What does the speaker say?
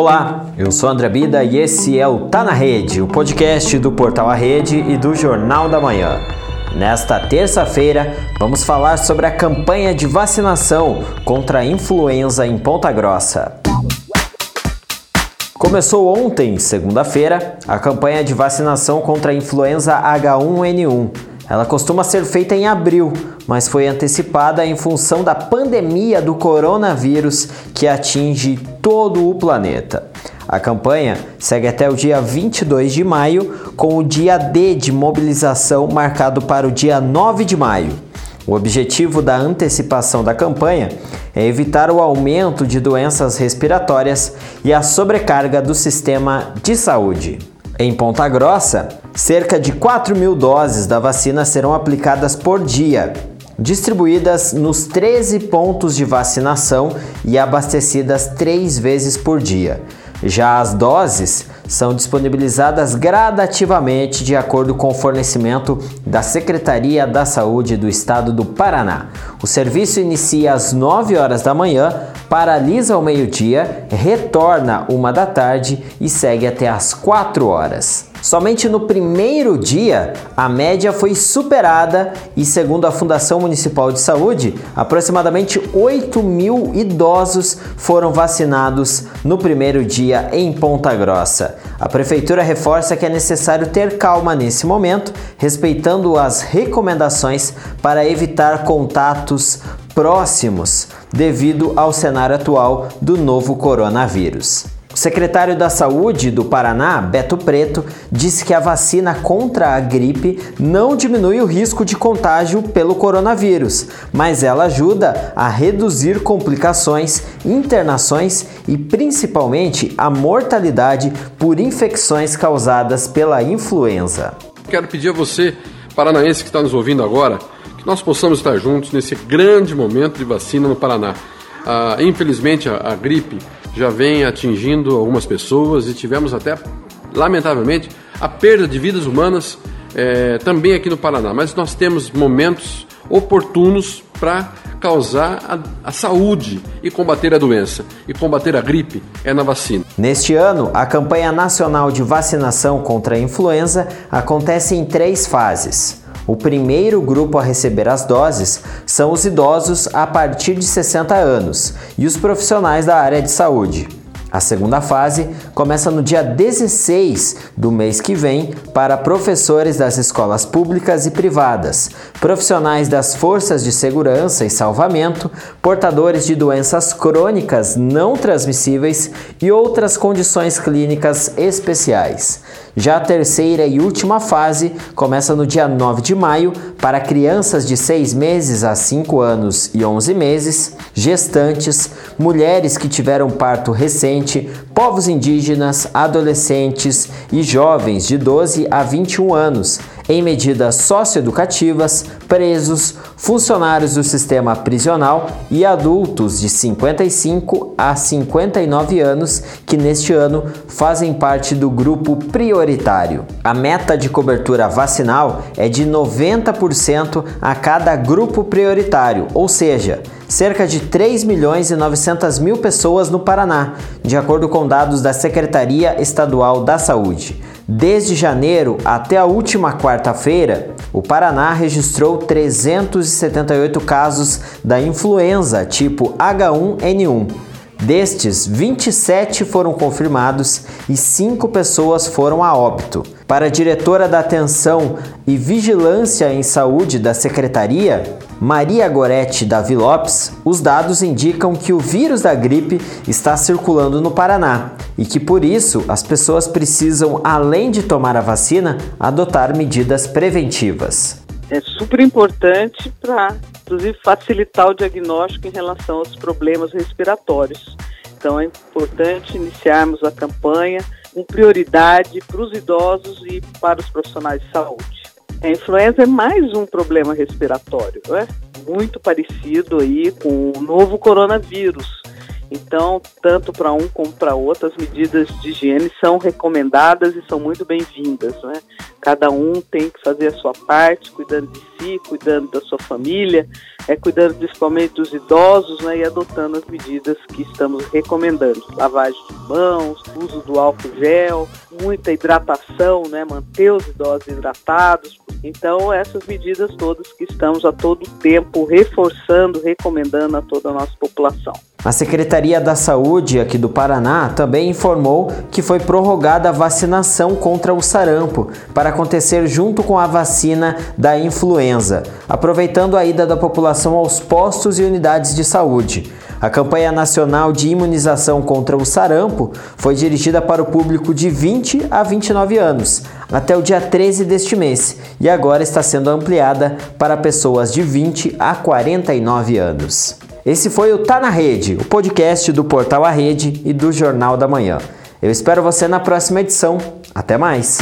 Olá, eu sou André Bida e esse é o Tá na Rede, o podcast do Portal A Rede e do Jornal da Manhã. Nesta terça-feira, vamos falar sobre a campanha de vacinação contra a influenza em Ponta Grossa. Começou ontem, segunda-feira, a campanha de vacinação contra a influenza H1N1. Ela costuma ser feita em abril, mas foi antecipada em função da pandemia do coronavírus que atinge todo o planeta. A campanha segue até o dia 22 de maio, com o dia D de mobilização marcado para o dia 9 de maio. O objetivo da antecipação da campanha é evitar o aumento de doenças respiratórias e a sobrecarga do sistema de saúde. Em Ponta Grossa, cerca de 4 mil doses da vacina serão aplicadas por dia, distribuídas nos 13 pontos de vacinação e abastecidas três vezes por dia. Já as doses são disponibilizadas gradativamente de acordo com o fornecimento da Secretaria da Saúde do Estado do Paraná. O serviço inicia às 9 horas da manhã, paralisa ao meio-dia, retorna uma da tarde e segue até às 4 horas. Somente no primeiro dia, a média foi superada e, segundo a Fundação Municipal de Saúde, aproximadamente 8 mil idosos foram vacinados no primeiro dia em Ponta Grossa. A Prefeitura reforça que é necessário ter calma nesse momento, respeitando as recomendações para evitar contatos próximos devido ao cenário atual do novo coronavírus. O secretário da Saúde do Paraná, Beto Preto, disse que a vacina contra a gripe não diminui o risco de contágio pelo coronavírus, mas ela ajuda a reduzir complicações, internações e principalmente a mortalidade por infecções causadas pela influenza. Quero pedir a você, paranaense que está nos ouvindo agora, nós possamos estar juntos nesse grande momento de vacina no Paraná. Ah, infelizmente, a, a gripe já vem atingindo algumas pessoas e tivemos até, lamentavelmente, a perda de vidas humanas é, também aqui no Paraná. Mas nós temos momentos oportunos para causar a, a, saúde e combater a doença. E combater a gripe é na vacina. Neste ano, a campanha nacional de vacinação contra a influenza acontece em três fases. O primeiro grupo a receber as doses são os idosos a partir de 60 anos e os profissionais da área de saúde. A segunda fase começa no dia 16 do mês que vem para professores das escolas públicas e privadas, profissionais das forças de segurança e salvamento, portadores de doenças crônicas não transmissíveis e outras condições clínicas especiais. Já a terceira e última fase começa no dia 9 de maio para crianças de 6 meses a 5 anos e 11 meses, gestantes, mulheres que tiveram parto recente, povos indígenas, adolescentes e jovens de 12 a 21 anos em medidas socioeducativas, presos, funcionários do sistema prisional e adultos de 55 a 59 anos que neste ano fazem parte do grupo prioritário. A meta de cobertura vacinal é de 90% a cada grupo prioritário, ou seja, cerca de 3 milhões e 900 mil pessoas no Paraná, de acordo com dados da Secretaria Estadual da Saúde. Desde janeiro até a última quarta-feira, o Paraná registrou 378 casos da influenza tipo H1N1. Destes, 27 foram confirmados e 5 pessoas foram a óbito. Para a diretora da Atenção e Vigilância em Saúde da Secretaria, Maria Goretti Davi Lopes, os dados indicam que o vírus da gripe está circulando no Paraná e que por isso as pessoas precisam, além de tomar a vacina, adotar medidas preventivas. É super importante para, inclusive, facilitar o diagnóstico em relação aos problemas respiratórios. Então é importante iniciarmos a campanha com prioridade para os idosos e para os profissionais de saúde. A influenza é mais um problema respiratório, é? muito parecido aí com o novo coronavírus. Então, tanto para um como para outro, as medidas de higiene são recomendadas e são muito bem-vindas. Né? Cada um tem que fazer a sua parte, cuidando de si, cuidando da sua família, é, cuidando principalmente dos idosos né, e adotando as medidas que estamos recomendando. Lavagem de mãos, uso do álcool gel, muita hidratação, né, manter os idosos hidratados. Então, essas medidas todas que estamos a todo tempo reforçando, recomendando a toda a nossa população. A Secretaria da Saúde aqui do Paraná também informou que foi prorrogada a vacinação contra o sarampo para acontecer junto com a vacina da influenza, aproveitando a ida da população aos postos e unidades de saúde. A campanha nacional de imunização contra o sarampo foi dirigida para o público de 20 a 29 anos, até o dia 13 deste mês, e agora está sendo ampliada para pessoas de 20 a 49 anos. Esse foi o Tá na Rede, o podcast do Portal A Rede e do Jornal da Manhã. Eu espero você na próxima edição. Até mais!